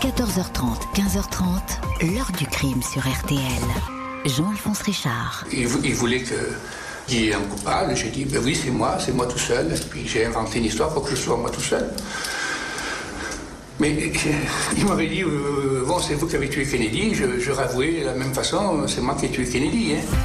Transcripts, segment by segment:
14h30, 15h30, l'heure du crime sur RTL. Jean-Alphonse Richard. Il, vou- il voulait que- qu'il y ait un coupable. J'ai dit, ben oui, c'est moi, c'est moi tout seul. Et puis j'ai inventé une histoire pour que je sois moi tout seul. Mais euh, il m'avait dit, euh, bon, c'est vous qui avez tué Kennedy. Je, je avoué de la même façon, c'est moi qui ai tué Kennedy. Hein.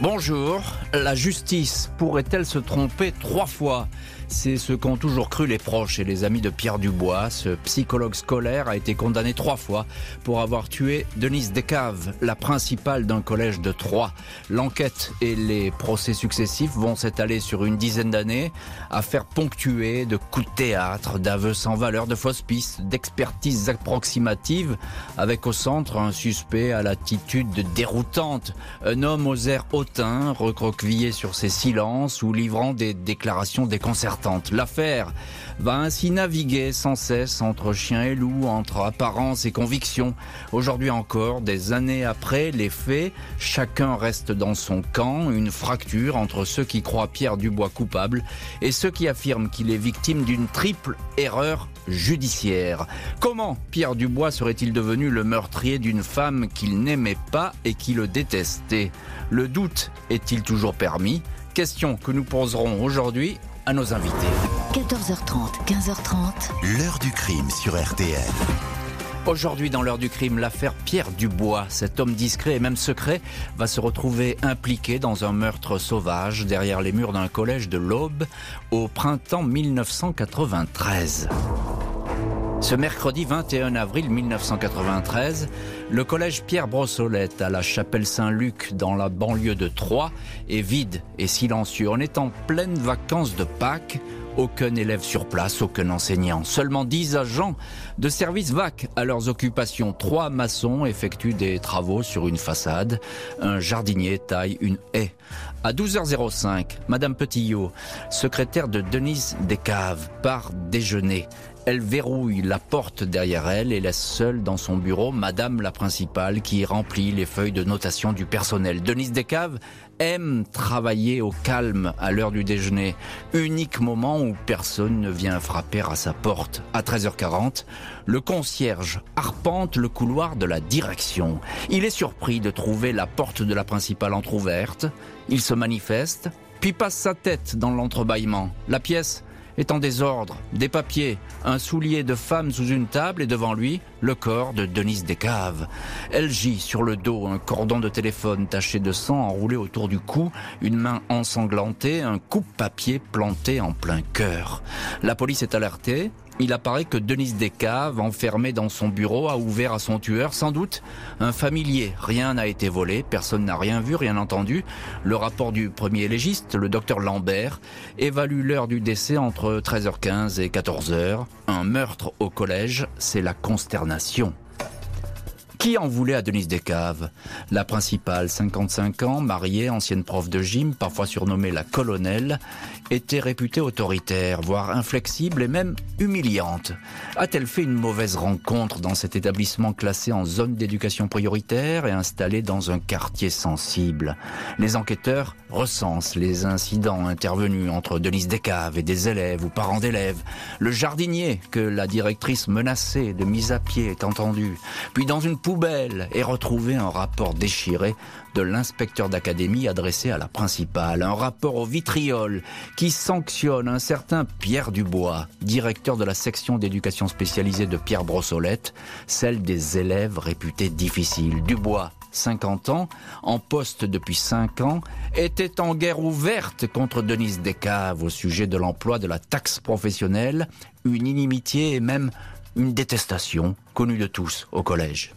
Bonjour, la justice pourrait-elle se tromper trois fois? C'est ce qu'ont toujours cru les proches et les amis de Pierre Dubois. Ce psychologue scolaire a été condamné trois fois pour avoir tué Denise Descaves, la principale d'un collège de Troyes. L'enquête et les procès successifs vont s'étaler sur une dizaine d'années, affaires ponctuées de coups de théâtre, d'aveux sans valeur, de fausses pistes, d'expertises approximatives, avec au centre un suspect à l'attitude déroutante, un homme aux airs hautains, recroquevillé sur ses silences ou livrant des déclarations déconcertantes. L'affaire va ainsi naviguer sans cesse entre chien et loup, entre apparence et conviction. Aujourd'hui encore, des années après les faits, chacun reste dans son camp, une fracture entre ceux qui croient Pierre Dubois coupable et ceux qui affirment qu'il est victime d'une triple erreur judiciaire. Comment Pierre Dubois serait-il devenu le meurtrier d'une femme qu'il n'aimait pas et qui le détestait? Le doute est-il toujours permis? Question que nous poserons aujourd'hui à nos invités. 14h30, 15h30, L'heure du crime sur RTL. Aujourd'hui, dans l'heure du crime, l'affaire Pierre Dubois, cet homme discret et même secret, va se retrouver impliqué dans un meurtre sauvage derrière les murs d'un collège de l'Aube au printemps 1993. Ce mercredi 21 avril 1993, le collège Pierre Brossolette à la chapelle Saint-Luc dans la banlieue de Troyes est vide et silencieux. On est en pleine vacances de Pâques. Aucun élève sur place, aucun enseignant. Seulement 10 agents de service VAC à leurs occupations. Trois maçons effectuent des travaux sur une façade. Un jardinier taille une haie. À 12h05, Madame Petillot, secrétaire de Denise Descaves, part déjeuner. Elle verrouille la porte derrière elle et laisse seule dans son bureau Madame la principale qui remplit les feuilles de notation du personnel. Denise Descaves aime travailler au calme à l'heure du déjeuner, unique moment où personne ne vient frapper à sa porte. À 13h40, le concierge arpente le couloir de la direction. Il est surpris de trouver la porte de la principale entr'ouverte. Il se manifeste, puis passe sa tête dans l'entrebâillement. La pièce est en désordre, des papiers, un soulier de femme sous une table et devant lui, le corps de Denise Descaves. Elle gît sur le dos, un cordon de téléphone taché de sang enroulé autour du cou, une main ensanglantée, un coupe-papier planté en plein cœur. La police est alertée. Il apparaît que Denise Descaves, enfermée dans son bureau, a ouvert à son tueur, sans doute un familier. Rien n'a été volé, personne n'a rien vu, rien entendu. Le rapport du premier légiste, le docteur Lambert, évalue l'heure du décès entre 13h15 et 14h. Un meurtre au collège, c'est la consternation. Qui en voulait à Denise Descaves? La principale, 55 ans, mariée, ancienne prof de gym, parfois surnommée la colonelle, était réputée autoritaire, voire inflexible et même humiliante. A-t-elle fait une mauvaise rencontre dans cet établissement classé en zone d'éducation prioritaire et installé dans un quartier sensible? Les enquêteurs recensent les incidents intervenus entre Denise Descaves et des élèves ou parents d'élèves. Le jardinier que la directrice menaçait de mise à pied est entendu. Puis dans une poubelle est retrouvé un rapport déchiré de l'inspecteur d'académie adressé à la principale. Un rapport au vitriol qui sanctionne un certain Pierre Dubois, directeur de la section d'éducation spécialisée de Pierre Brossolette, celle des élèves réputés difficiles. Dubois 50 ans, en poste depuis 5 ans, était en guerre ouverte contre Denise Descaves au sujet de l'emploi de la taxe professionnelle, une inimitié et même une détestation connue de tous au collège.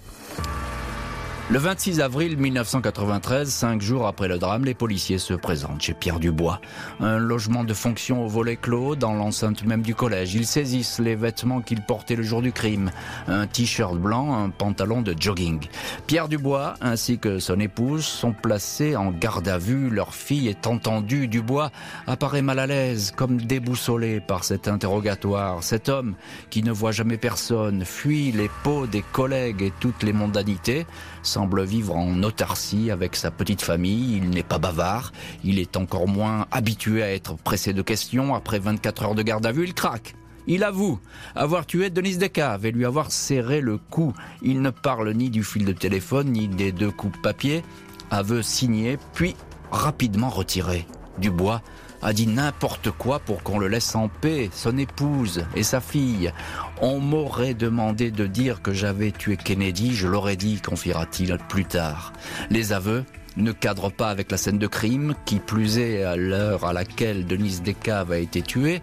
Le 26 avril 1993, cinq jours après le drame, les policiers se présentent chez Pierre Dubois. Un logement de fonction au volet clos dans l'enceinte même du collège. Ils saisissent les vêtements qu'il portait le jour du crime. Un t-shirt blanc, un pantalon de jogging. Pierre Dubois ainsi que son épouse sont placés en garde à vue. Leur fille est entendue. Dubois apparaît mal à l'aise, comme déboussolé par cet interrogatoire. Cet homme qui ne voit jamais personne, fuit les peaux des collègues et toutes les mondanités, semble vivre en autarcie avec sa petite famille, il n'est pas bavard, il est encore moins habitué à être pressé de questions, après 24 heures de garde à vue, il craque. Il avoue avoir tué Denise Descaves et lui avoir serré le cou. Il ne parle ni du fil de téléphone, ni des deux coups de papier. Aveu signé, puis rapidement retiré. Dubois a dit n'importe quoi pour qu'on le laisse en paix, son épouse et sa fille. On m'aurait demandé de dire que j'avais tué Kennedy, je l'aurais dit, confiera-t-il plus tard. Les aveux ne cadrent pas avec la scène de crime, qui plus est à l'heure à laquelle Denise Descaves a été tuée.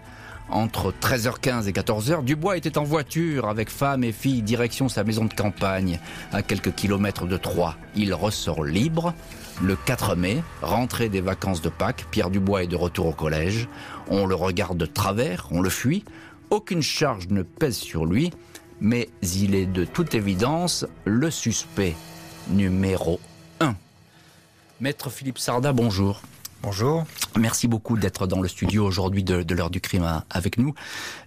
Entre 13h15 et 14h, Dubois était en voiture avec femme et fille direction sa maison de campagne, à quelques kilomètres de Troyes. Il ressort libre. Le 4 mai, rentrée des vacances de Pâques, Pierre Dubois est de retour au collège. On le regarde de travers, on le fuit. Aucune charge ne pèse sur lui, mais il est de toute évidence le suspect numéro 1. Maître Philippe Sarda, bonjour. Bonjour. Merci beaucoup d'être dans le studio aujourd'hui de, l'heure du crime avec nous.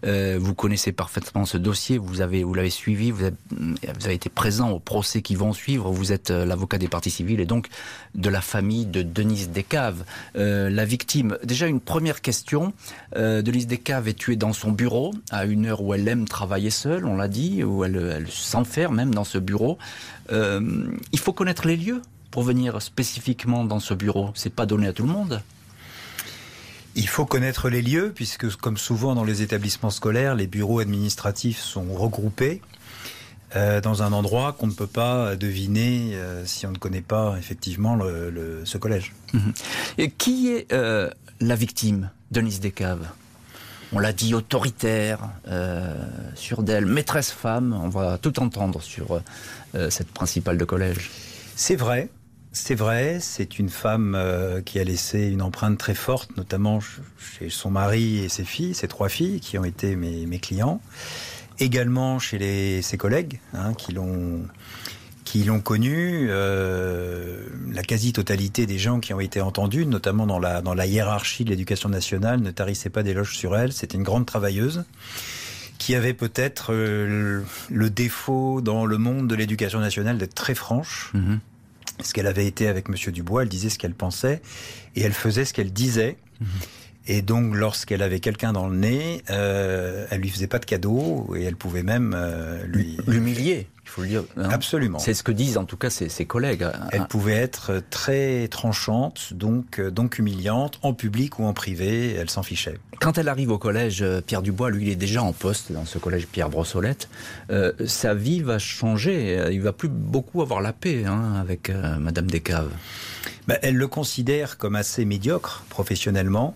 Euh, vous connaissez parfaitement ce dossier, vous avez vous l'avez suivi, vous avez, été présent au procès qui vont suivre. Vous êtes euh, l'avocat des parties civiles et donc de la famille de Denise Descaves, euh, la victime. Déjà une première question. Denise Descaves est tuée dans son bureau à une heure où elle aime travailler seule, on l'a dit, où elle s'enferme même dans ce bureau. il faut connaître les lieux pour venir spécifiquement dans ce bureau C'est pas donné à tout le monde il faut connaître les lieux, puisque comme souvent dans les établissements scolaires, les bureaux administratifs sont regroupés euh, dans un endroit qu'on ne peut pas deviner euh, si on ne connaît pas effectivement le, ce collège. Mhm. Et qui est euh, la victime, Denise Descaves? On l'a dit autoritaire, sur d'elle, maîtresse femme, on va tout entendre sur cette principale de collège. C'est vrai, c'est vrai, c'est une femme euh, qui a laissé une empreinte très forte, notamment chez son mari et ses filles, ses trois filles, qui ont été mes, clients. Également chez ses collègues, hein, qui l'ont qui. Euh, la quasi-totalité des gens qui ont été entendus, notamment dans la, hiérarchie de l'éducation nationale, ne tarissaient pas d'éloges sur elle. C'était une grande travailleuse qui avait peut-être euh, le défaut dans le monde de l'éducation nationale d'être très franche. Mm-hmm ce qu'elle avait été avec Monsieur Dubois, elle disait ce qu'elle pensait et elle faisait ce qu'elle disait. Mhm. Et donc, lorsqu'elle avait quelqu'un dans le nez, euh, elle lui faisait pas de cadeaux et elle pouvait même euh, lui l'humilier. Il faut le dire. Hein. Absolument. C'est ce que disent en tout cas ses, ses collègues. Hein. Elle pouvait être très tranchante, donc euh, donc humiliante, en public ou en privé. Elle s'en fichait. Quand elle arrive au collège euh, Pierre Dubois, lui, il est déjà en poste dans ce collège Pierre Brossolette. Euh, sa vie va changer. Il va plus beaucoup avoir la paix hein, avec Madame Descaves. Ben, elle le considère comme assez médiocre professionnellement.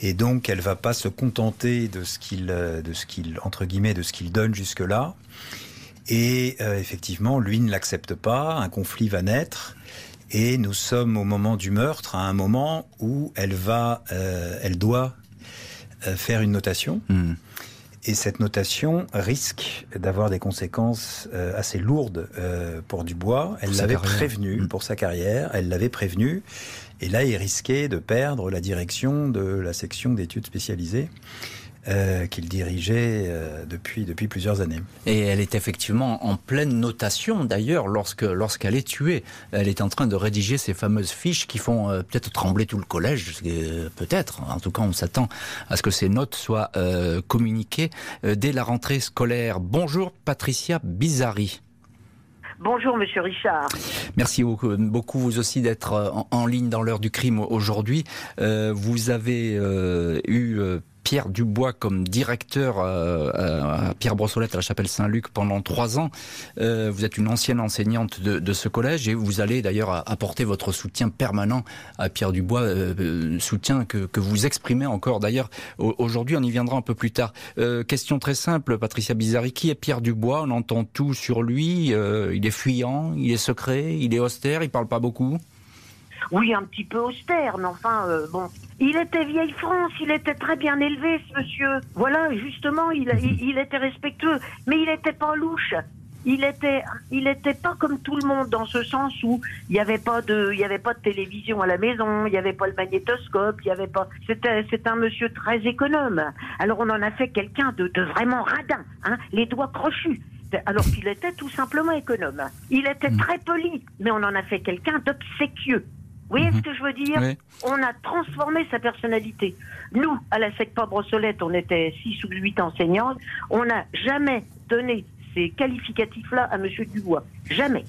Et donc, elle va pas se contenter de ce qu'il, euh, de ce qu'il, entre guillemets, de ce qu'il donne jusque-là. Et euh, effectivement, lui ne l'accepte pas. Un conflit va naître. Et nous sommes au moment du meurtre, à un moment où elle va, euh, elle doit faire une notation. Hmm. Et cette notation risque d'avoir des conséquences assez lourdes pour Dubois. Elle l'avait prévenu hmm. pour sa carrière. Elle l'avait prévenu. Et là, il risquait de perdre la direction de la section d'études spécialisées. Euh, qu'il dirigeait euh, depuis, depuis plusieurs années. Et elle est effectivement en pleine notation d'ailleurs lorsque lorsqu'elle est tuée. Elle est en train de rédiger ces fameuses fiches qui font euh, peut-être trembler tout le collège, peut-être. En tout cas, on s'attend à ce que ces notes soient communiquées dès la rentrée scolaire. Bonjour Patricia Bizarri. Bonjour, Monsieur Richard. Merci beaucoup, vous aussi d'être en, ligne dans l'heure du crime aujourd'hui. Euh, vous avez euh, eu euh, Pierre Dubois comme directeur euh, à Pierre Brossolette à la Chapelle Saint-Luc pendant trois ans. Euh, vous êtes une ancienne enseignante de, ce collège et vous allez d'ailleurs apporter votre soutien permanent à Pierre Dubois, euh, soutien que, vous exprimez encore d'ailleurs aujourd'hui. On y viendra un peu plus tard. question très simple, Patricia Bizarri, qui est Pierre Dubois? On entend tout sur lui. il est fuyant, il est secret, il est austère, il parle pas beaucoup. Oui, un petit peu austère, mais enfin, bon, il était vieille France, il était très bien élevé, ce monsieur. Voilà, justement, il, il, était respectueux, mais il n'était pas louche. Il était, il était pas comme tout le monde dans ce sens où il n'y avait pas de, il y avait pas de télévision à la maison, il n'y avait pas le magnétoscope, il y avait pas. C'était, c'est un monsieur très économe. Alors on en a fait quelqu'un de, de vraiment radin, hein, les doigts crochus alors qu'il était tout simplement économe. Il était mm. très poli, mais on en a fait quelqu'un d'obséquieux. Vous voyez Mhm. ce que je veux dire Oui. On a transformé sa personnalité. Nous, à la SECPA Brossolette, on était 6 ou 8 enseignantes. On n'a jamais donné ces qualificatifs-là à Monsieur Dubois. Jamais.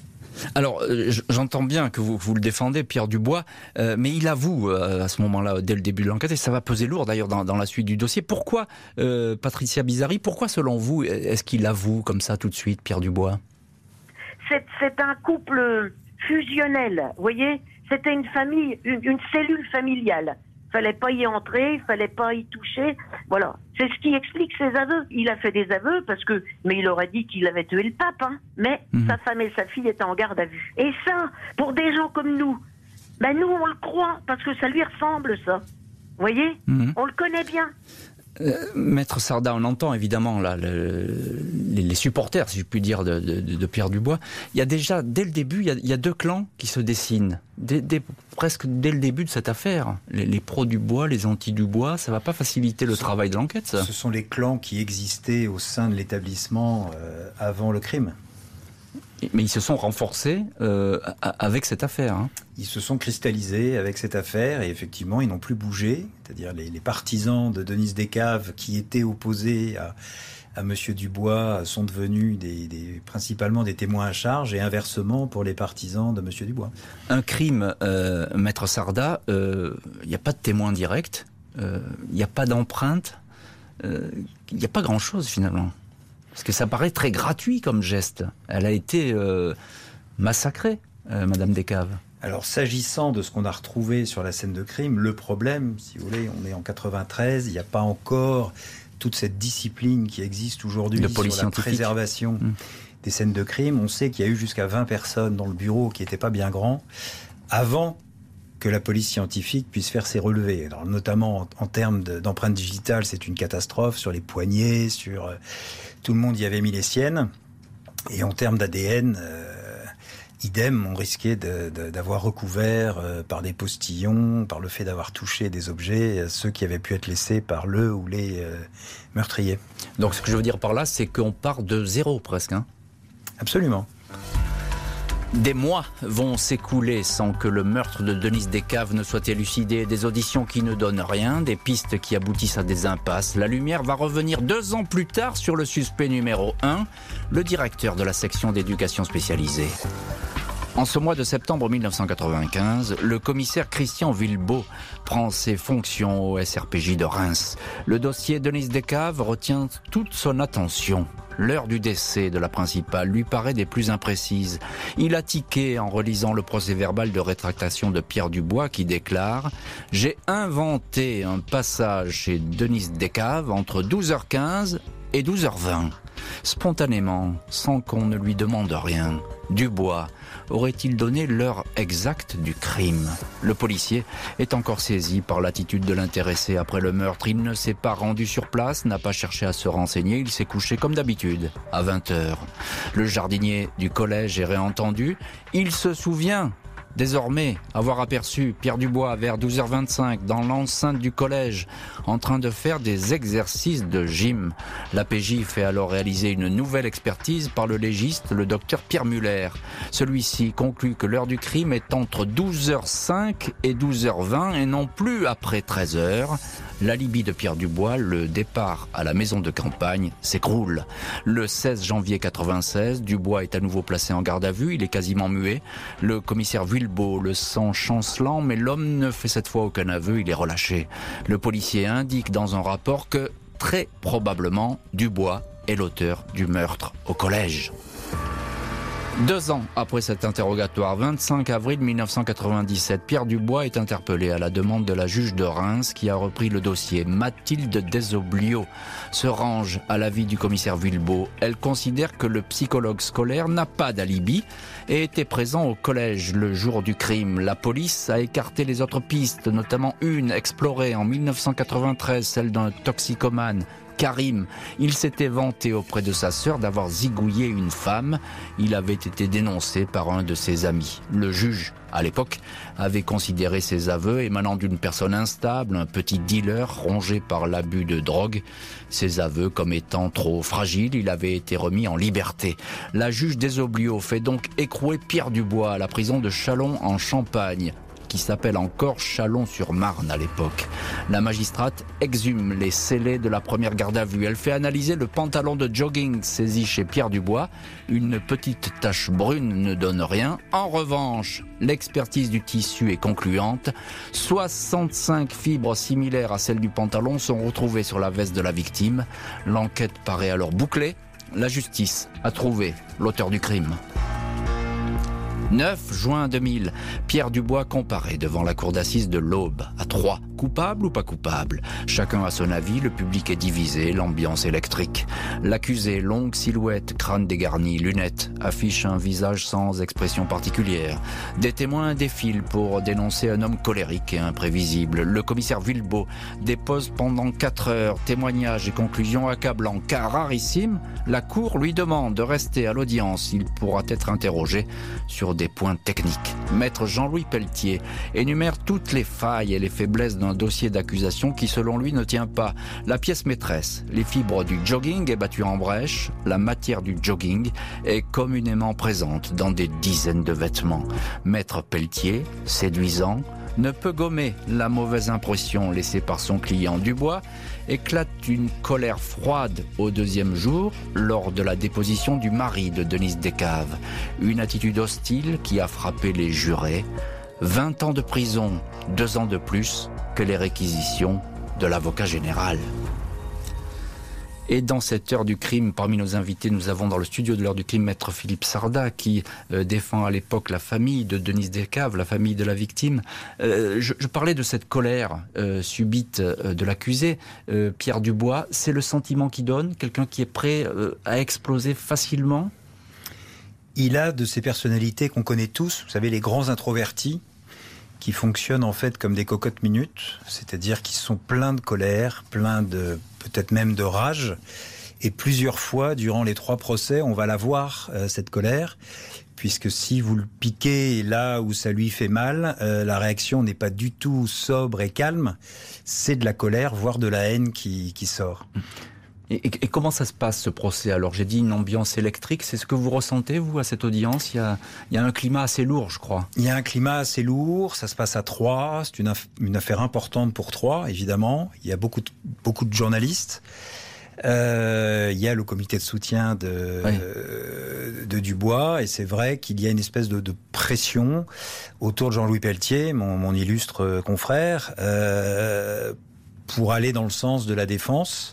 Alors, euh, j'entends bien que vous, vous le défendez, Pierre Dubois, euh, mais il avoue euh, à ce moment-là, dès le début de l'enquête, et ça va peser lourd d'ailleurs dans, dans la suite du dossier. Pourquoi, euh, Patricia Bizarri, pourquoi selon vous, est-ce qu'il avoue comme ça tout de suite, Pierre Dubois? C'est c'est un couple fusionnel, vous voyez? C'était une famille, une, une cellule familiale. Fallait pas y entrer, fallait pas y toucher. Voilà. C'est ce qui explique ses aveux. Il a fait des aveux parce que, mais il aurait dit qu'il avait tué le pape, hein. Mais Mhm. sa femme et sa fille étaient en garde à vue. Et ça, pour des gens comme nous, ben nous on le croit parce que ça lui ressemble, ça. Vous voyez? Mhm. On le connaît bien. Maître Sarda, on entend évidemment là, le- les, les supporters, si je puis dire, de, de- de Pierre Dubois. Il y a déjà, dès le début, il y a, il y a deux clans qui se dessinent. Dès- dès- presque dès le début de cette affaire. Les, les pros du bois, les anti du bois, ça va pas faciliter le travail de l'enquête, ça Ce sont les clans qui existaient au sein de l'établissement euh, avant le crime. Mais ils se sont renforcés euh, avec cette affaire. hein. Ils se sont cristallisés avec cette affaire et effectivement, ils n'ont plus bougé. C'est-à-dire les, les partisans de Denise Descaves qui étaient opposés à, à Monsieur Dubois sont devenus des, des- principalement des témoins à charge et inversement pour les partisans de Monsieur Dubois. Un crime, euh, Maître Sarda, euh, il n'y a pas de témoin direct, il n'y a pas d'empreinte, il n'y a pas grand-chose finalement. Parce que ça paraît très gratuit comme geste. Elle a été euh, massacrée, euh, Madame Descaves. Alors, s'agissant de ce qu'on a retrouvé sur la scène de crime, le problème, si vous voulez, on est en 93, il n'y a pas encore toute cette discipline qui existe aujourd'hui De sur la préservation Mm. des scènes de crime. On sait qu'il y a eu jusqu'à 20 personnes dans le bureau qui n'étaient pas bien grands avant que la police scientifique puisse faire ses relevés. Alors, notamment en, en termes de- d'empreintes digitales, c'est une catastrophe sur les poignets, sur euh, tout le monde y avait mis les siennes. Et en termes d'ADN, euh, idem, on risquait de- de- d'avoir recouvert euh, par des postillons, par le fait d'avoir touché des objets, ceux qui avaient pu être laissés par le ou les meurtriers. Donc ce que je veux dire par là, c'est qu'on part de zéro presque. hein. Absolument. Des mois vont s'écouler sans que le meurtre de Denise Descaves ne soit élucidé, des auditions qui ne donnent rien, des pistes qui aboutissent à des impasses. La lumière va revenir deux ans plus tard sur le suspect numéro 1, le directeur de la section d'éducation spécialisée. En ce mois de septembre 1995, le commissaire Christian Villebeau prend ses fonctions au SRPJ de Reims. Le dossier Denise Descaves retient toute son attention. L'heure du décès de la principale lui paraît des plus imprécises. Il a tiqué en relisant le procès verbal de rétractation de Pierre Dubois qui déclare « J'ai inventé un passage chez Denise Descaves entre 12h15 et 12h20. Spontanément, sans qu'on ne lui demande rien, Dubois aurait-il donné l'heure exacte du crime? Le policier est encore saisi par l'attitude de l'intéressé après le meurtre. Il ne s'est pas rendu sur place, n'a pas cherché à se renseigner, il s'est couché comme d'habitude, à 20h. Le jardinier du collège est réentendu. Il se souvient Désormais, avoir aperçu Pierre Dubois vers 12h25 dans l'enceinte du collège en train de faire des exercices de gym. La PJ fait alors réaliser une nouvelle expertise par le légiste, le docteur Pierre Muller. Celui-ci conclut que l'heure du crime est entre 12h05 et 12h20 et non plus après 13h. L'alibi de Pierre Dubois, le départ à la maison de campagne, s'écroule. Le 16 janvier 96, Dubois est à nouveau placé en garde à vue, il est quasiment muet. Le commissaire Villebeau le sent chancelant, mais l'homme ne fait cette fois aucun aveu, il est relâché. Le policier indique dans un rapport que, très probablement, Dubois est l'auteur du meurtre au collège. Deux ans après cet interrogatoire, 25 avril 1997, Pierre Dubois est interpellé à la demande de la juge de Reims qui a repris le dossier. Mathilde Desoblio se range à l'avis du commissaire Villebeau. Elle considère que le psychologue scolaire n'a pas d'alibi et était présent au collège le jour du crime. La police a écarté les autres pistes, notamment une explorée en 1993, celle d'un toxicomane Karim. Il s'était vanté auprès de sa sœur d'avoir zigouillé une femme. Il avait été dénoncé par un de ses amis. Le juge, à l'époque, avait considéré ses aveux émanant d'une personne instable, un petit dealer rongé par l'abus de drogue. Ses aveux comme étant trop fragiles, il avait été remis en liberté. La juge Desoblio fait donc écrouer Pierre Dubois à la prison de Chalon en Champagne. Qui s'appelle encore Chalon-sur-Marne à l'époque. La magistrate exhume les scellés de la première garde à vue. Elle fait analyser le pantalon de jogging saisi chez Pierre Dubois. Une petite tache brune ne donne rien. En revanche, l'expertise du tissu est concluante. 65 fibres similaires à celles du pantalon sont retrouvées sur la veste de la victime. L'enquête paraît alors bouclée. La justice a trouvé l'auteur du crime. 9 juin 2000, Pierre Dubois comparé devant la cour d'assises de l'Aube à Troyes. Coupable ou pas coupable? Chacun a son avis, le public est divisé, l'ambiance électrique. L'accusé, longue silhouette, crâne dégarni, lunettes, affiche un visage sans expression particulière. Des témoins défilent pour dénoncer un homme colérique et imprévisible. Le commissaire Villebeau dépose pendant 4 heures témoignages et conclusions accablants car rarissime, la cour lui demande de rester à l'audience. Il pourra être interrogé sur des points techniques. Maître Jean-Louis Pelletier énumère toutes les failles et les faiblesses d'un dossier d'accusation qui, selon lui, ne tient pas. La pièce maîtresse, les fibres du jogging est battue en brèche. La matière du jogging est communément présente dans des dizaines de vêtements. Maître Pelletier, séduisant, ne peut gommer la mauvaise impression laissée par son client. Dubois éclate une colère froide au deuxième jour lors de la déposition du mari de Denise Descaves. Une attitude hostile qui a frappé les jurés. 20 ans de prison, deux ans de plus que les réquisitions de l'avocat général. Et dans cette heure du crime, parmi nos invités, nous avons dans le studio de l'heure du crime maître Philippe Sarda qui euh, défend à l'époque la famille de Denise Descaves, la famille de la victime. Euh, je, parlais de cette colère euh, subite de l'accusé, Pierre Dubois. C'est le sentiment qui donne, quelqu'un qui est prêt à exploser facilement? Il a de ces personnalités qu'on connaît tous, vous savez, les grands introvertis qui fonctionnent en fait comme des cocottes minutes, c'est-à-dire qui sont pleins de colère, pleins de peut-être même de rage. Et plusieurs fois, durant les trois procès, on va la voir, euh, cette colère, puisque si vous le piquez là où ça lui fait mal, euh, la réaction n'est pas du tout sobre et calme, c'est de la colère, voire de la haine qui, qui sort. Et, et, et, comment ça se passe ce procès Alors? J'ai dit une ambiance électrique, c'est ce que vous ressentez vous à cette audience? Il y, a, il y, a, un climat assez lourd je crois. Il y a un climat assez lourd, ça se passe à Troyes, c'est une, une, affaire importante pour Troyes évidemment, il y a beaucoup de, beaucoup de journalistes. Euh, il y a le comité de soutien de, oui. euh, de Dubois et c'est vrai qu'il y a une espèce de, de pression autour de Jean-Louis Pelletier, mon, mon, illustre confrère, euh, pour aller dans le sens de la défense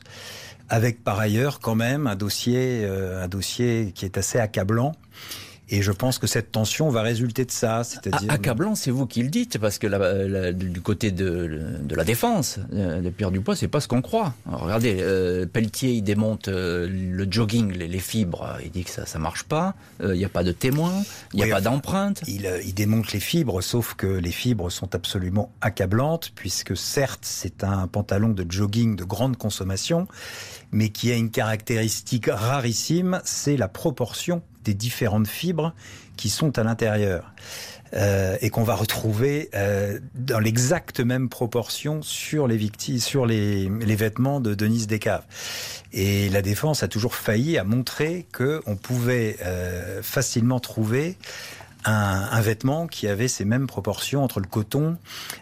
avec par ailleurs quand même un dossier, euh, un dossier qui est assez accablant. Et je pense que cette tension va résulter de ça. C'est-à-dire accablant, c'est vous qui le dites, parce que la, la, du côté de, de, la défense euh, de Pierre Dupois, c'est pas ce qu'on croit. Alors, regardez, euh, Pelletier, il démonte euh, le jogging, les, les, fibres, il dit que ça, ça marche pas. Il n'y a pas de témoin, il n'y a oui, pas d'empreinte. Il, il, démonte les fibres, sauf que les fibres sont absolument accablantes, puisque certes, c'est un pantalon de jogging de grande consommation, mais qui a une caractéristique rarissime, c'est la proportion des différentes fibres qui sont à l'intérieur. Euh, et qu'on va retrouver euh, dans l'exacte même proportion sur les victimes, sur les, vêtements de Denise Descaves. Et la défense a toujours failli à montrer que on pouvait euh, facilement trouver un, vêtement qui avait ces mêmes proportions entre le coton,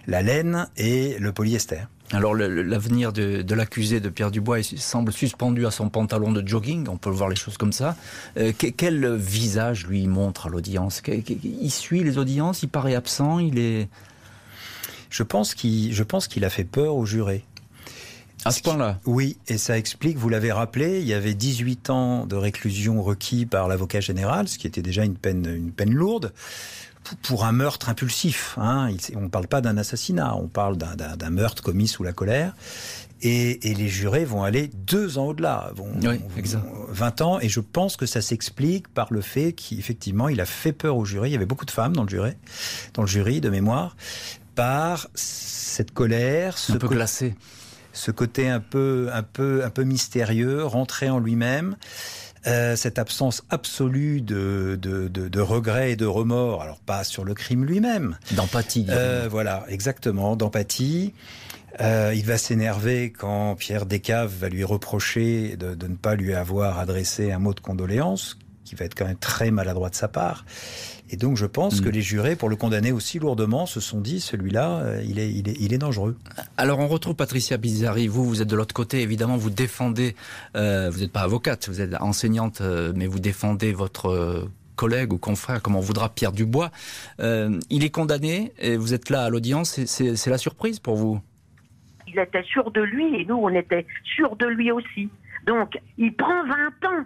la laine et le polyester. Alors l'avenir de, de l'accusé de Pierre Dubois semble suspendu à son pantalon de jogging, on peut voir les choses comme ça. Euh, quel visage lui montre à l'audience? Il suit les audiences, il paraît absent, il est... Je pense qu'il qu a fait peur aux jurés. À ce point-là? Oui, et ça explique, vous l'avez rappelé, il y avait 18 ans de réclusion requis par l'avocat général, ce qui était déjà une peine, une peine lourde pour un meurtre impulsif. Hein. On ne parle pas d'un assassinat, on parle d'un meurtre commis sous la colère. Et, et, les jurés vont aller deux ans au-delà, vont, oui, vont 20 ans. Et je pense que ça s'explique par le fait qu'effectivement, il a fait peur aux jurés. Il y avait beaucoup de femmes dans le jury, dans le jury de mémoire, par cette colère, ce un peu glacé, ce côté un peu, un peu, un peu mystérieux, rentré en lui-même. Euh, cette absence absolue de, de, de, de regret et de remords, alors pas sur le crime lui-même. D'empathie. Euh, voilà, exactement, d'empathie. Euh, il va s'énerver quand Pierre Descaves va lui reprocher de, de, ne pas lui avoir adressé un mot de condoléance, qui va être quand même très maladroit de sa part. Et donc je pense que mm. les jurés, pour le condamner aussi lourdement, se sont dit, celui-là, euh, il, est, il, est, il est dangereux. Alors on retrouve Patricia Bizzari, vous, vous êtes de l'autre côté, évidemment, vous défendez, euh, vous n'êtes pas avocate, vous êtes enseignante, euh, mais vous défendez votre collègue ou confrère, comme on voudra, Pierre Dubois. il est condamné, et vous êtes là à l'audience, c'est la surprise pour vous? Il était sûr de lui, et nous, on était sûrs de lui aussi. Donc, il prend 20 ans.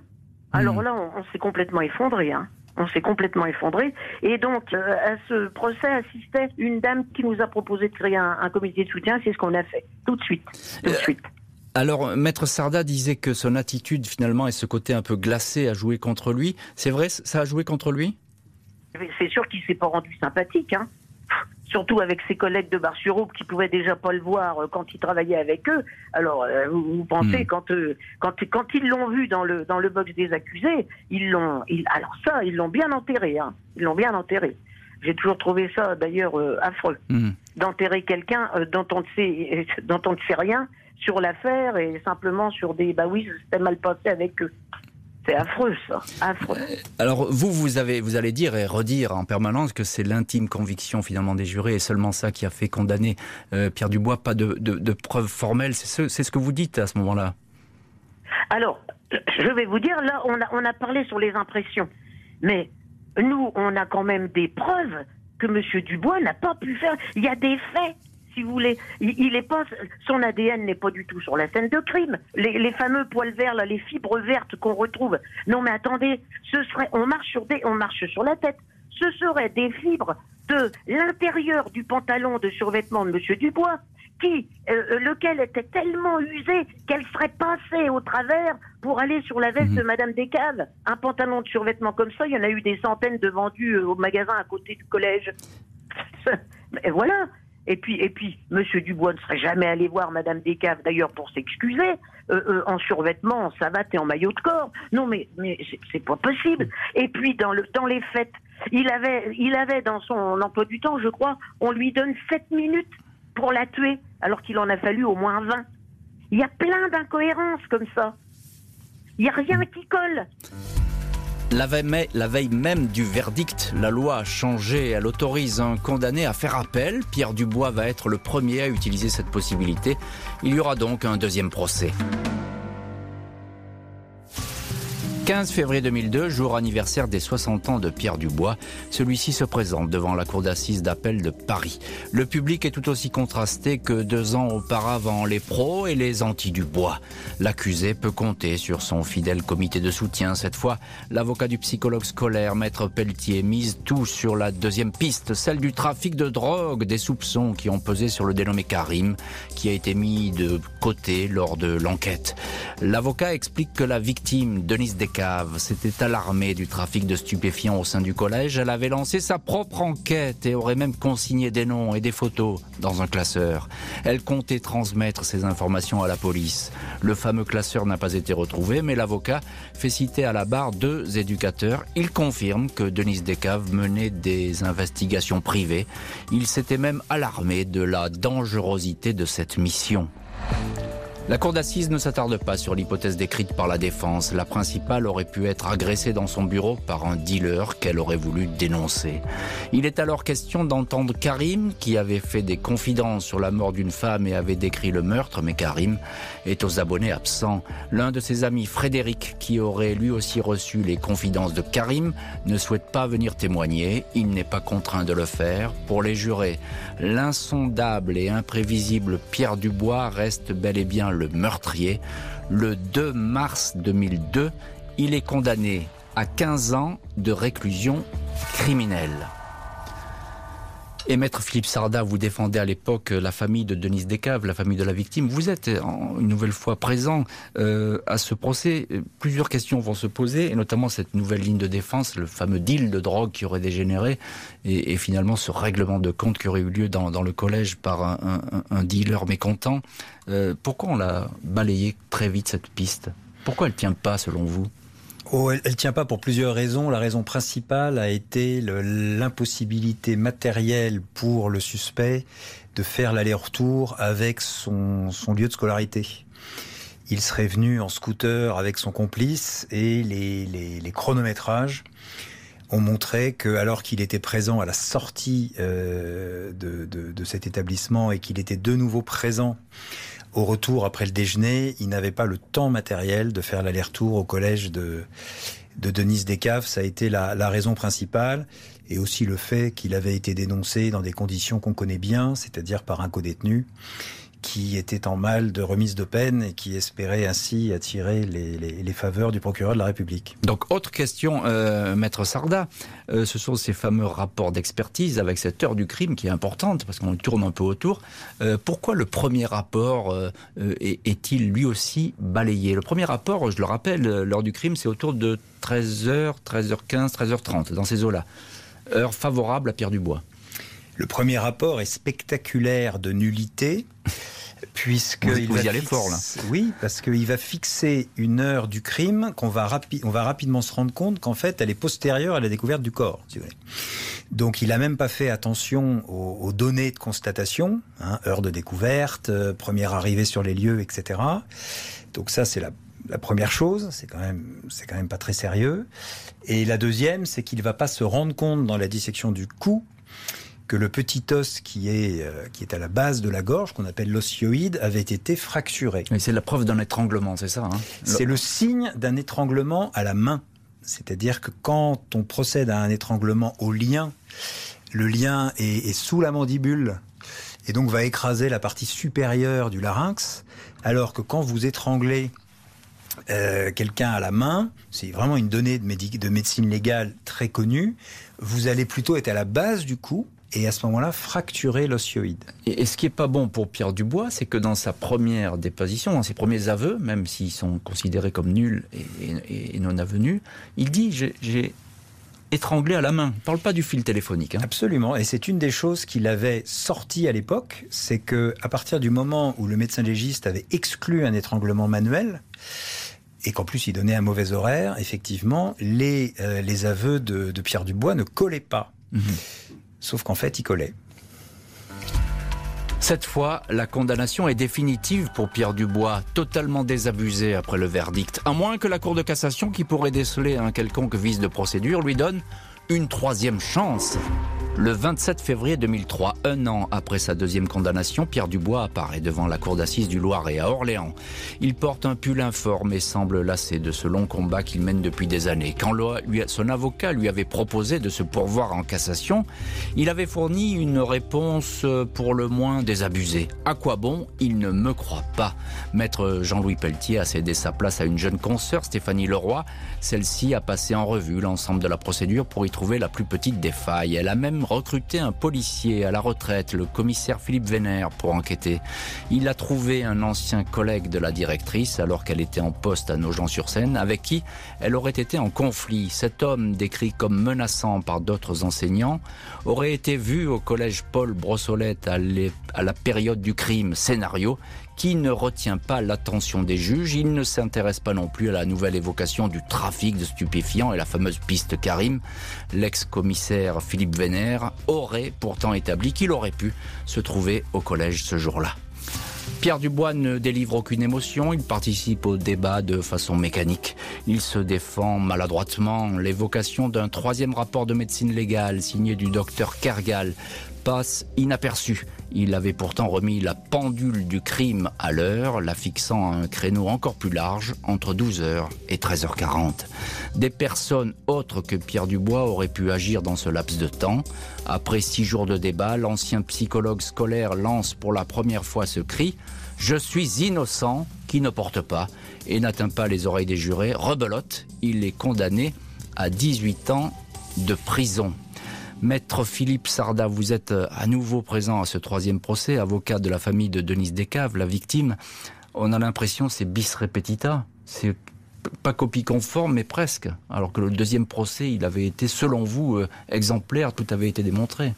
Alors mm. là, on, on s'est complètement effondré. Hein on s'est complètement effondré. Et donc, euh, à ce procès assistait une dame qui nous a proposé de créer un, comité de soutien. C'est ce qu'on a fait, tout de suite. Tout de euh, suite. Alors, Maître Sarda disait que son attitude, finalement, et ce côté un peu glacé a joué contre lui. C'est vrai, ça a joué contre lui? C'est sûr qu'il s'est pas rendu sympathique. Hein surtout avec ses collègues de Bar-sur-Aube qui pouvaient déjà pas le voir euh, quand il travaillait avec eux. Alors, euh, vous, pensez hmm. quand, euh, quand quand ils l'ont vu dans le dans le box des accusés, ils l'ont, alors ça, ils l'ont bien enterré. Hein. Ils l'ont bien enterré. J'ai toujours trouvé ça d'ailleurs affreux hmm. d'enterrer quelqu'un dont on ne sait dont on ne sait rien sur l'affaire et simplement sur des bah oui, c'était mal passé avec eux. C'est affreux, ça. Affreux. Euh, alors, vous, vous, avez, vous allez dire et redire en permanence que c'est l'intime conviction, finalement, des jurés et seulement ça qui a fait condamner euh, Pierre Dubois, pas de, de, preuves formelles. C'est ce, ce, que vous dites à ce moment-là Alors, je vais vous dire, là, on a, on a parlé sur les impressions. Mais nous, on a quand même des preuves que M. Dubois n'a pas pu faire. Il y a des faits si vous voulez. Il, est pas, son ADN n'est pas du tout sur la scène de crime. Les, fameux poils verts, là, les fibres vertes qu'on retrouve. Non, mais attendez, ce serait, on marche sur des, on marche sur la tête. Ce seraient des fibres de l'intérieur du pantalon de survêtement de Monsieur Dubois, qui, euh, euh, lequel était tellement usé qu'elle serait passée au travers pour aller sur la veste de mhm. Madame Descaves. Un pantalon de survêtement comme ça, il y en a eu des centaines de vendus euh, au magasin à côté du collège. Et voilà. Et puis, et puis, Monsieur Dubois ne serait jamais allé voir Madame Descaves, d'ailleurs, pour s'excuser, euh, euh, en survêtement, en savate et en maillot de corps. Non, mais, mais c'est pas possible. Et puis, dans, le, dans les fêtes, il avait, il avait dans son emploi du temps, je crois, on lui donne 7 minutes pour la tuer, alors qu'il en a fallu au moins 20. Il y a plein d'incohérences comme ça. Il n'y a rien qui colle. La veille, même du verdict, la loi a changé. Elle autorise un condamné à faire appel. Pierre Dubois va être le premier à utiliser cette possibilité. Il y aura donc un deuxième procès. 15 février 2002, jour anniversaire des 60 ans de Pierre Dubois, celui-ci se présente devant la cour d'assises d'appel de Paris. Le public est tout aussi contrasté que deux ans auparavant, les pros et les anti-Dubois. L'accusé peut compter sur son fidèle comité de soutien. Cette fois, l'avocat du psychologue scolaire, maître Pelletier, mise tout sur la deuxième piste, celle du trafic de drogue, des soupçons qui ont pesé sur le dénommé Karim, qui a été mis de côté lors de l'enquête. L'avocat explique que la victime, Denise Descartes, s'était alarmée du trafic de stupéfiants au sein du collège. Elle avait lancé sa propre enquête et aurait même consigné des noms et des photos dans un classeur. Elle comptait transmettre ces informations à la police. Le fameux classeur n'a pas été retrouvé, mais l'avocat fait citer à la barre deux éducateurs. Il confirme que Denise Descaves menait des investigations privées. Il s'était même alarmé de la dangerosité de cette mission. La cour d'assises ne s'attarde pas sur l'hypothèse décrite par la défense. La principale aurait pu être agressée dans son bureau par un dealer qu'elle aurait voulu dénoncer. Il est alors question d'entendre Karim, qui avait fait des confidences sur la mort d'une femme et avait décrit le meurtre, mais Karim est aux abonnés absents. L'un de ses amis, Frédéric, qui aurait lui aussi reçu les confidences de Karim, ne souhaite pas venir témoigner. Il n'est pas contraint de le faire. Pour les jurés, l'insondable et imprévisible Pierre Dubois reste bel et bien le meurtrier. Le 2 mars 2002, il est condamné à 15 ans de réclusion criminelle. Et maître Philippe Sarda, vous défendez à l'époque la famille de Denise Descaves, la famille de la victime. Vous êtes une nouvelle fois présent euh, à ce procès. Plusieurs questions vont se poser, et notamment cette nouvelle ligne de défense, le fameux deal de drogue qui aurait dégénéré, et, finalement ce règlement de compte qui aurait eu lieu dans, le collège par un, dealer mécontent. Euh, pourquoi on l'a balayé très vite cette piste? Pourquoi elle tient pas selon vous? Oh, elle ne tient pas pour plusieurs raisons. La raison principale a été l'impossibilité matérielle pour le suspect de faire l'aller-retour avec son, lieu de scolarité. il serait venu en scooter avec son complice et les, chronométrages ont montré que alors qu'il était présent à la sortie euh, de, cet établissement et qu'il était de nouveau présent au retour après le déjeuner, il n'avait pas le temps matériel de faire l'aller-retour au collège de, de Denise Descaves. Ça a été la, la raison principale et aussi le fait qu'il avait été dénoncé dans des conditions qu'on connaît bien, c'est-à-dire par un codétenu qui était en mal de remise de peine et qui espérait ainsi attirer les, faveurs du procureur de la République. Donc, autre question, euh, Maître Sarda, euh, ce sont ces fameux rapports d'expertise avec cette heure du crime qui est importante, parce qu'on tourne un peu autour. Euh, pourquoi le premier rapport est-il lui aussi balayé? Le premier rapport, je le rappelle, l'heure du crime, c'est autour de 13h, 13h15, 13h30, dans ces eaux-là. Heure favorable à Pierre Dubois. Le premier rapport est spectaculaire de nullité. Puisque vous, y allez fort là. Oui, parce qu'il va fixer une heure du crime qu'on va, on va rapidement se rendre compte qu'en fait elle est postérieure à la découverte du corps. Donc il n'a même pas fait attention aux, données de constatation, hein, heure de découverte, euh, première arrivée sur les lieux, etc. Donc ça c'est la, la première chose, c'est quand même c'est quand même pas très sérieux. Et la deuxième, c'est qu'il va pas se rendre compte dans la dissection du cou que le petit os qui est, euh, qui est à la base de la gorge, qu'on appelle l'osioïde, avait été fracturé. c'est la preuve d'un étranglement, c'est ça hein C'est le signe d'un étranglement à la main. C'est-à-dire que quand on procède à un étranglement au lien, le lien est, sous la mandibule et donc va écraser la partie supérieure du larynx, alors que quand vous étranglez euh, quelqu'un à la main, c'est vraiment une donnée de, de médecine légale très connue, vous allez plutôt être à la base du cou et à ce moment-là fracturer l'osioïde. Et, ce qui est pas bon pour Pierre Dubois, c'est que dans sa première déposition, dans ses premiers aveux, même s'ils sont considérés comme nuls et, non avenus, il dit j'ai étranglé à la main. Il parle pas du fil téléphonique. Hein. Absolument, et c'est une des choses qu'il avait sorti à l'époque, c'est que à partir du moment où le médecin légiste avait exclu un étranglement manuel, et qu'en plus il donnait un mauvais horaire, effectivement, les, euh, les aveux de, Pierre Dubois ne collaient pas. Mhm. Sauf qu'en fait, il collait. Cette fois, la condamnation est définitive pour Pierre Dubois, totalement désabusé après le verdict. À moins que la Cour de cassation, qui pourrait déceler un quelconque vice de procédure, lui donne une troisième chance. Le 27 février 2003, un an après sa deuxième condamnation, Pierre Dubois apparaît devant la cour d'assises du Loiret à Orléans. Il porte un pull informe et semble lassé de ce long combat qu'il mène depuis des années. Quand son avocat lui avait proposé de se pourvoir en cassation, il avait fourni une réponse pour le moins désabusée. À quoi bon? Il ne me croit pas. Maître Jean-Louis Pelletier a cédé sa place à une jeune consoeur, Stéphanie Leroy. Celle-ci a passé en revue l'ensemble de la procédure pour y trouver la plus petite des failles. Elle a même recruté un policier à la retraite, le commissaire Philippe Vénère, pour enquêter. Il a trouvé un ancien collègue de la directrice alors qu'elle était en poste à Nogent-sur-Seine, avec qui elle aurait été en conflit. Cet homme, décrit comme menaçant par d'autres enseignants, aurait été vu au collège Paul Brossolette à, à la période du crime, scénario qui ne retient pas l'attention des juges. Il ne s'intéresse pas non plus à la nouvelle évocation du trafic de stupéfiants et la fameuse piste Karim. L'ex-commissaire Philippe Vénère aurait pourtant établi qu'il aurait pu se trouver au collège ce jour-là. Pierre Dubois ne délivre aucune émotion, il participe au débat de façon mécanique. Il se défend maladroitement. L'évocation d'un troisième rapport de médecine légale signé du docteur Kergal passe inaperçu. Il avait pourtant remis la pendule du crime à l'heure, la fixant à un créneau encore plus large, entre 12h et 13h40. Des personnes autres que Pierre Dubois auraient pu agir dans ce laps de temps. Après six jours de débat, l'ancien psychologue scolaire lance pour la première fois ce cri Je suis innocent, qui ne porte pas et n'atteint pas les oreilles des jurés. Rebelote, il est condamné à 18 ans de prison. Maître Philippe Sarda, vous êtes euh, à nouveau présent à ce troisième procès, avocat de la famille de Denise Descaves, la victime. On a l'impression c'est bis repetita. C'est pas copie conforme, mais presque. Alors que le deuxième procès, il avait été, selon vous, euh, exemplaire, tout avait été démontré.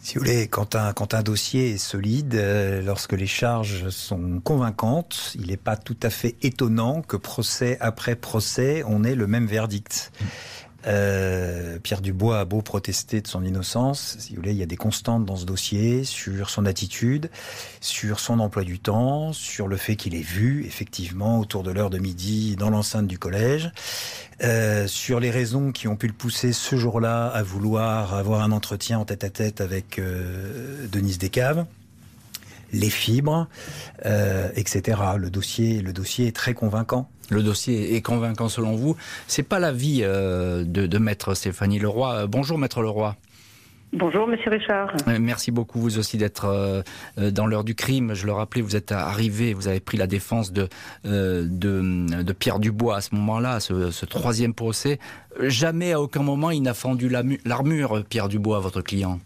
Si vous voulez, quand un, dossier est solide, euh, lorsque les charges sont convaincantes, il n'est pas tout à fait étonnant que procès après procès, on ait le même verdict. Euh, Pierre Dubois a beau protester de son innocence, si vous voulez, il y a des constantes dans ce dossier sur son attitude, sur son emploi du temps, sur le fait qu'il est vu effectivement autour de l'heure de midi dans l'enceinte du collège, euh, sur les raisons qui ont pu le pousser ce jour-là à vouloir avoir un entretien en tête-à-tête avec euh, Denise Descaves les fibres, etc. Le dossier, le dossier est très convaincant. Le dossier est convaincant selon vous. C'est pas l'avis euh, de, de maître Stéphanie Leroy. Euh, bonjour maître Leroy. Bonjour, Monsieur Richard. Euh, merci beaucoup vous aussi d'être euh, dans l'heure du crime. Je le rappelais, vous êtes arrivé, vous avez pris la défense de, de, de, Pierre Dubois à ce moment-là, ce, ce, troisième procès. Jamais à aucun moment il n'a fendu l'armure, Pierre Dubois, votre client.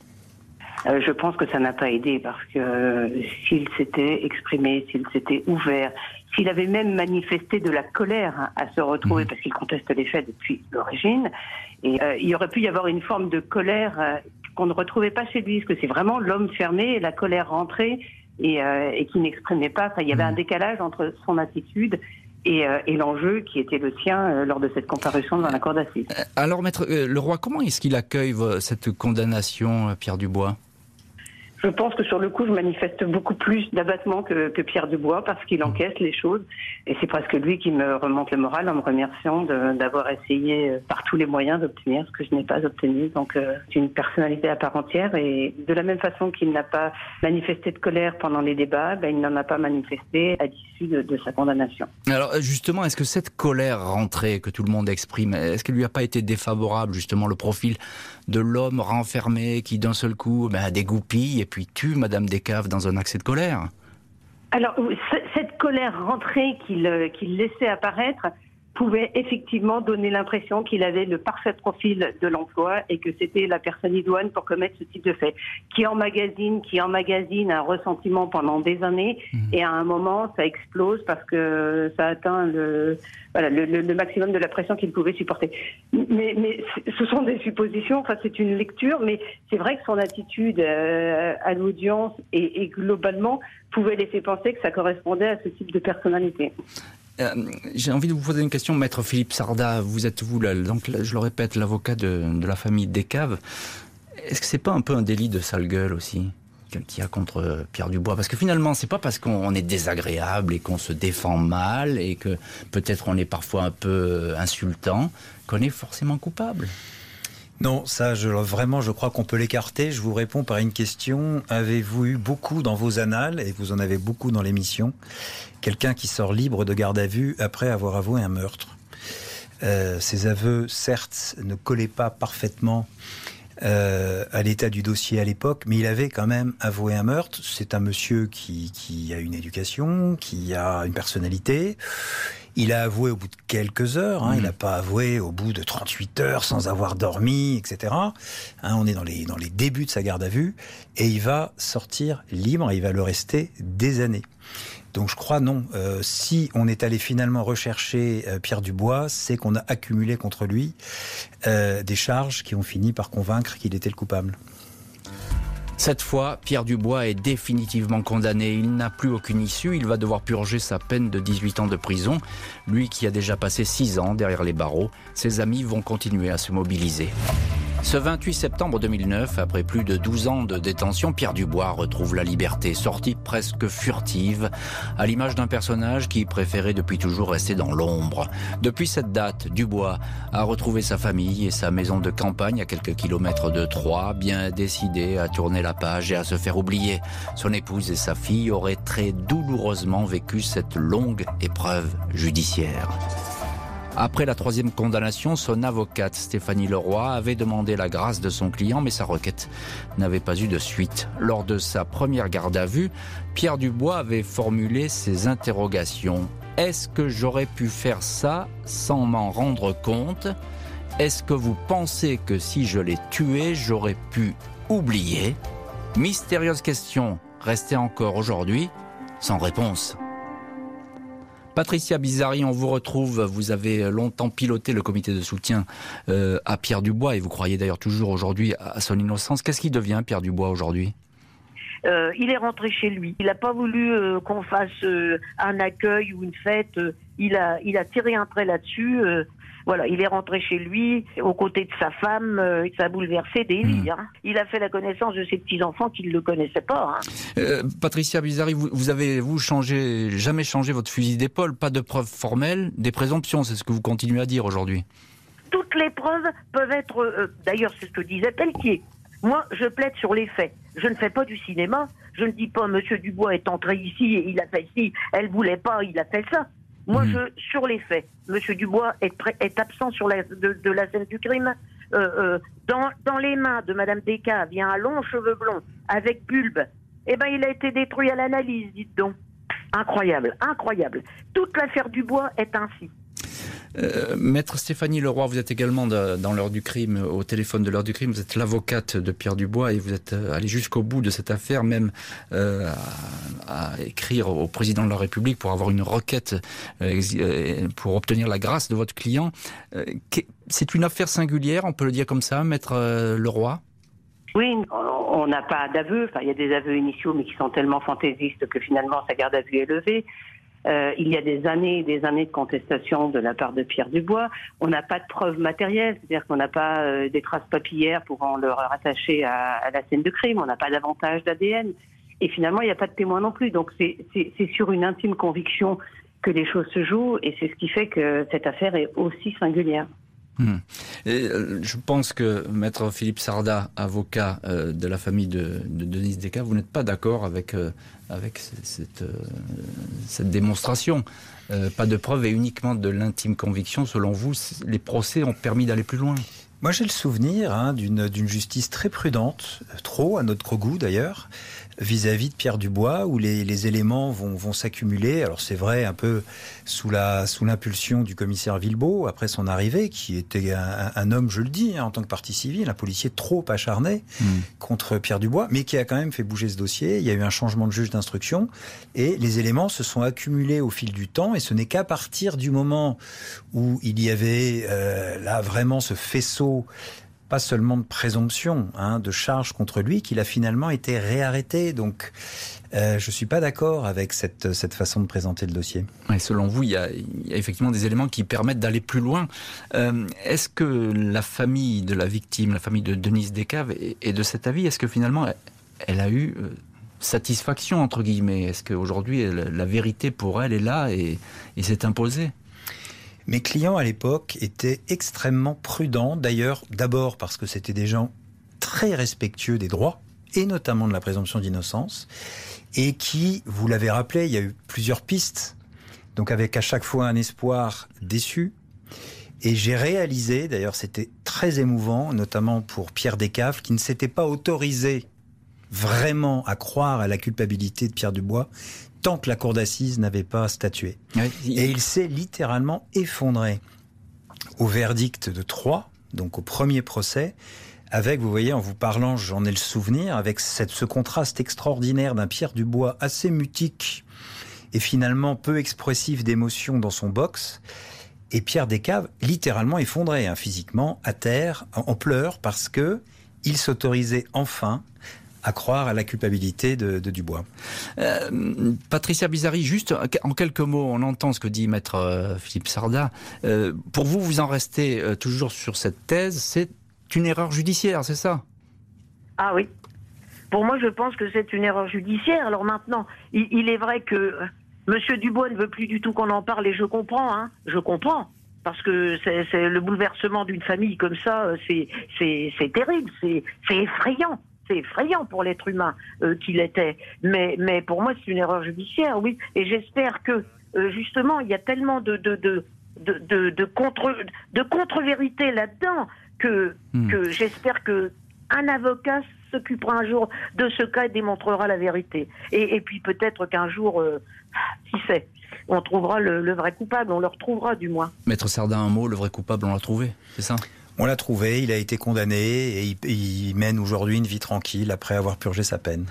Euh, je pense que ça n'a pas aidé parce que euh, s'il s'était exprimé, s'il s'était ouvert, s'il avait même manifesté de la colère à se retrouver mmh. parce qu'il conteste les faits depuis l'origine, et euh, il aurait pu y avoir une forme de colère euh, qu'on ne retrouvait pas chez lui, parce que c'est vraiment l'homme fermé et la colère rentrée et, euh, et qui n'exprimait pas. Enfin, il y avait mmh. un décalage entre son attitude et, et l'enjeu qui était le sien lors de cette comparution dans la cour d'assises. Alors, maître le roi, comment est-ce qu'il accueille cette condamnation, Pierre Dubois? Je pense que sur le coup, je manifeste beaucoup plus d'abattement que, que, Pierre Dubois parce qu'il mmh. encaisse les choses. Et c'est presque lui qui me remonte le moral en me remerciant d'avoir essayé euh, par tous les moyens d'obtenir ce que je n'ai pas obtenu. Donc euh, c'est une personnalité à part entière. Et de la même façon qu'il n'a pas manifesté de colère pendant les débats, ben, il n'en a pas manifesté à l'issue de, de, sa condamnation. Alors justement, est-ce que cette colère rentrée que tout le monde exprime, est-ce qu'elle lui a pas été défavorable justement le profil de l'homme renfermé qui d'un seul coup ben, dégoupille et puis tue Madame Descaves dans un accès de colère. Alors, cette colère rentrée qu'il euh, qu'il laissait apparaître, pouvait effectivement donner l'impression qu'il avait le parfait profil de l'emploi et que c'était la personne idoine pour commettre ce type de fait. Qui emmagasine, qui emmagasine un ressentiment pendant des années mmh. et à un moment ça explose parce que ça atteint le, voilà, le, le, le maximum de la pression qu'il pouvait supporter. Mais, mais ce sont des suppositions, enfin c'est une lecture, mais c'est vrai que son attitude euh, à l'audience et, et globalement pouvait laisser penser que ça correspondait à ce type de personnalité. Euh, J'ai envie de vous poser une question, maître Philippe Sarda. Vous êtes vous, donc je le répète, l'avocat de, de, la famille Descaves. Est-ce que c'est pas un peu un délit de sale gueule aussi qu'il y a contre Pierre Dubois? Parce que finalement, c'est pas parce qu'on est désagréable et qu'on se défend mal et que peut-être on est parfois un peu insultant qu'on est forcément coupable. Non, ça, vraiment, je crois qu'on peut l'écarter. Je vous réponds par une question. Avez-vous eu beaucoup dans vos annales, et vous en avez beaucoup dans l'émission, quelqu'un qui sort libre de garde à vue après avoir avoué un meurtre? Euh, Ces aveux, certes, ne collaient pas parfaitement euh, à l'état du dossier à l'époque, mais il avait quand même avoué un meurtre. C'est un monsieur qui a une éducation, qui a une personnalité. Il a avoué au bout de quelques heures, hein, mmh. il n'a pas avoué au bout de 38 heures sans avoir dormi, etc. Hein, on est dans les, dans les débuts de sa garde à vue, et il va sortir libre, et il va le rester des années. Donc je crois non. Euh, si on est allé finalement rechercher euh, Pierre Dubois, c'est qu'on a accumulé contre lui euh, des charges qui ont fini par convaincre qu'il était le coupable. Cette fois, Pierre Dubois est définitivement condamné. Il n'a plus aucune issue. Il va devoir purger sa peine de 18 ans de prison. Lui qui a déjà passé 6 ans derrière les barreaux, ses amis vont continuer à se mobiliser. Ce 28 septembre 2009, après plus de 12 ans de détention, Pierre Dubois retrouve la liberté, sortie presque furtive, à l'image d'un personnage qui préférait depuis toujours rester dans l'ombre. Depuis cette date, Dubois a retrouvé sa famille et sa maison de campagne à quelques kilomètres de Troyes, bien décidé à tourner la page et à se faire oublier. Son épouse et sa fille auraient très douloureusement vécu cette longue épreuve judiciaire. Après la troisième condamnation, son avocate Stéphanie Leroy avait demandé la grâce de son client, mais sa requête n'avait pas eu de suite. Lors de sa première garde à vue, Pierre Dubois avait formulé ses interrogations. Est-ce que j'aurais pu faire ça sans m'en rendre compte? Est-ce que vous pensez que si je l'ai tué, j'aurais pu oublier? Mystérieuse question restée encore aujourd'hui sans réponse. Patricia Bizarri, on vous retrouve. Vous avez longtemps piloté le comité de soutien euh, à Pierre Dubois et vous croyez d'ailleurs toujours aujourd'hui à son innocence. Qu'est-ce qui devient Pierre Dubois aujourd'hui? Euh, il est rentré chez lui. Il n'a pas voulu euh, qu'on fasse euh, un accueil ou une fête. il a, il a tiré un trait là-dessus. Voilà, il est rentré chez lui aux côtés de sa femme, ça a bouleversé des Hmm. vies. hein. Il a fait la connaissance de ses petits-enfants qui ne le connaissaient pas. hein. Patricia Bizarri, vous, vous avez vous changé, jamais changé votre fusil d'épaule, pas de preuves formelles, des présomptions, c'est ce que vous continuez à dire aujourd'hui. Toutes les preuves peuvent être, euh, d'ailleurs c'est ce que disait Pelletier. Moi, je plaide sur les faits. Je ne fais pas du cinéma. Je ne dis pas Monsieur Dubois est entré ici et il a fait ci, elle voulait pas, il a fait ça. Moi, Mhm. je sur les faits. Monsieur Dubois est, absent sur la, de, de la scène du crime. Euh, euh, dans, dans les mains de Madame Desca vient un long cheveu blond avec bulbe. Eh ben, il a été détruit à l'analyse, dites donc. Incroyable, incroyable. Toute l'affaire Dubois est ainsi. Euh, Maître Stéphanie Leroy, vous êtes également dans l'heure du crime, au téléphone de l'heure du crime. Vous êtes l'avocate de Pierre Dubois et vous êtes euh, allé jusqu'au bout de cette affaire, même euh, à, écrire au président de la République pour avoir une requête pour obtenir la grâce de votre client. C'est une affaire singulière, on peut le dire comme ça, Maître Leroy? Oui, on n'a pas d'aveu. Enfin, il y a des aveux initiaux, mais qui sont tellement fantaisistes que finalement sa garde à vue est levée. Euh, il y a des années et des années de contestation de la part de Pierre Dubois. On n'a pas de preuves matérielles, c'est-à-dire qu'on n'a pas euh, des traces papillaires pouvant le rattacher à, la scène de crime. On n'a pas d'avantage d'ADN. Et finalement, il n'y a pas de témoin non plus. Donc c'est sur une intime conviction que les choses se jouent, et c'est ce qui fait que cette affaire est aussi singulière. Hmm. Euh, je pense que Maître Philippe Sarda, avocat euh, de la famille de, de Denise Desca, vous n'êtes pas d'accord avec, euh, avec cette, cette démonstration. Pas de preuves et uniquement de l'intime conviction. Selon vous, les procès ont permis d'aller plus loin. Moi, j'ai le souvenir hein, d'une justice très prudente, trop à notre goût d'ailleurs, vis-à-vis de Pierre Dubois, où les, les éléments vont, vont s'accumuler. Alors c'est vrai, un peu sous la sous l'impulsion du commissaire Villebeau après son arrivée, qui était un, un homme, je le dis, hein, en tant que partie civile, un policier trop acharné contre Pierre Dubois, mais qui a quand même fait bouger ce dossier. Il y a eu un changement de juge d'instruction et les éléments se sont accumulés au fil du temps. Et ce n'est qu'à partir du moment où il y avait euh, là vraiment ce faisceau pas seulement de présomption, hein, de charge contre lui, qu'il a finalement été réarrêté. Donc, euh, je suis pas d'accord avec cette, cette façon de présenter le dossier. Selon vous, il y, a, effectivement des éléments qui permettent d'aller plus loin. Euh, Est-ce que la famille de la victime, la famille de Denise Descaves, est, de cet avis? Est-ce que finalement, elle, a eu euh, satisfaction, entre guillemets? Est-ce qu'aujourd'hui, la vérité pour elle est là et s'est imposée? Mes clients à l'époque étaient extrêmement prudents, d'ailleurs, d'abord parce que c'était des gens très respectueux des droits, et notamment de la présomption d'innocence, et qui, vous l'avez rappelé, il y a eu plusieurs pistes, donc avec à chaque fois un espoir déçu. Et j'ai réalisé, d'ailleurs c'était très émouvant, notamment pour Pierre Descaves, qui ne s'était pas autorisé vraiment à croire à la culpabilité de Pierre Dubois tant que la cour d'assises n'avait pas statué. Et il s'est littéralement effondré au verdict de 3, donc au premier procès, avec, vous voyez, en vous parlant, j'en ai le souvenir, avec cette, ce contraste extraordinaire d'un Pierre Dubois assez mutique et finalement peu expressif d'émotion dans son box, et Pierre Descaves littéralement effondré, hein, physiquement, à terre, en, en pleurs, parce que il s'autorisait enfin à croire à la culpabilité de, de Dubois. Euh, Patricia Bizarri, juste en quelques mots, on entend ce que dit maître euh, Philippe Sarda. Euh, pour vous, vous en restez toujours sur cette thèse, c'est une erreur judiciaire, c'est ça? Ah oui. Pour moi, je pense que c'est une erreur judiciaire. Alors maintenant, il, il est vrai que Monsieur Dubois ne veut plus du tout qu'on en parle et je comprends, hein. Je comprends. Parce que c'est le bouleversement d'une famille comme ça, c'est terrible, c'est effrayant, c'est effrayant pour l'être humain euh, qu'il était. Mais mais pour moi, c'est une erreur judiciaire, oui. Et j'espère que euh, justement, il y a tellement de de de de, de, de contre de contre-vérité là-dedans que Hmm. que j'espère que un avocat s'occupera un jour de ce cas et démontrera la vérité. Et, et puis peut-être qu'un jour, euh, qui sait, on trouvera le, le vrai coupable, on le retrouvera du moins. Maître Sarda, un mot, le vrai coupable, on l'a trouvé, c'est ça? On l'a trouvé, il a été condamné et il, il mène aujourd'hui une vie tranquille après avoir purgé sa peine.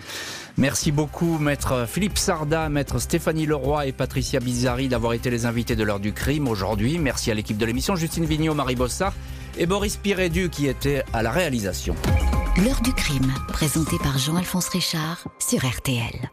Merci beaucoup, maître Philippe Sarda, maître Stéphanie Leroy et Patricia Bizarri d'avoir été les invités de l'heure du crime aujourd'hui. Merci à l'équipe de l'émission, Justine Vignot, Marie Bossard et Boris Pirédu qui était à la réalisation. L'heure du crime, présenté par Jean-Alphonse Richard sur RTL.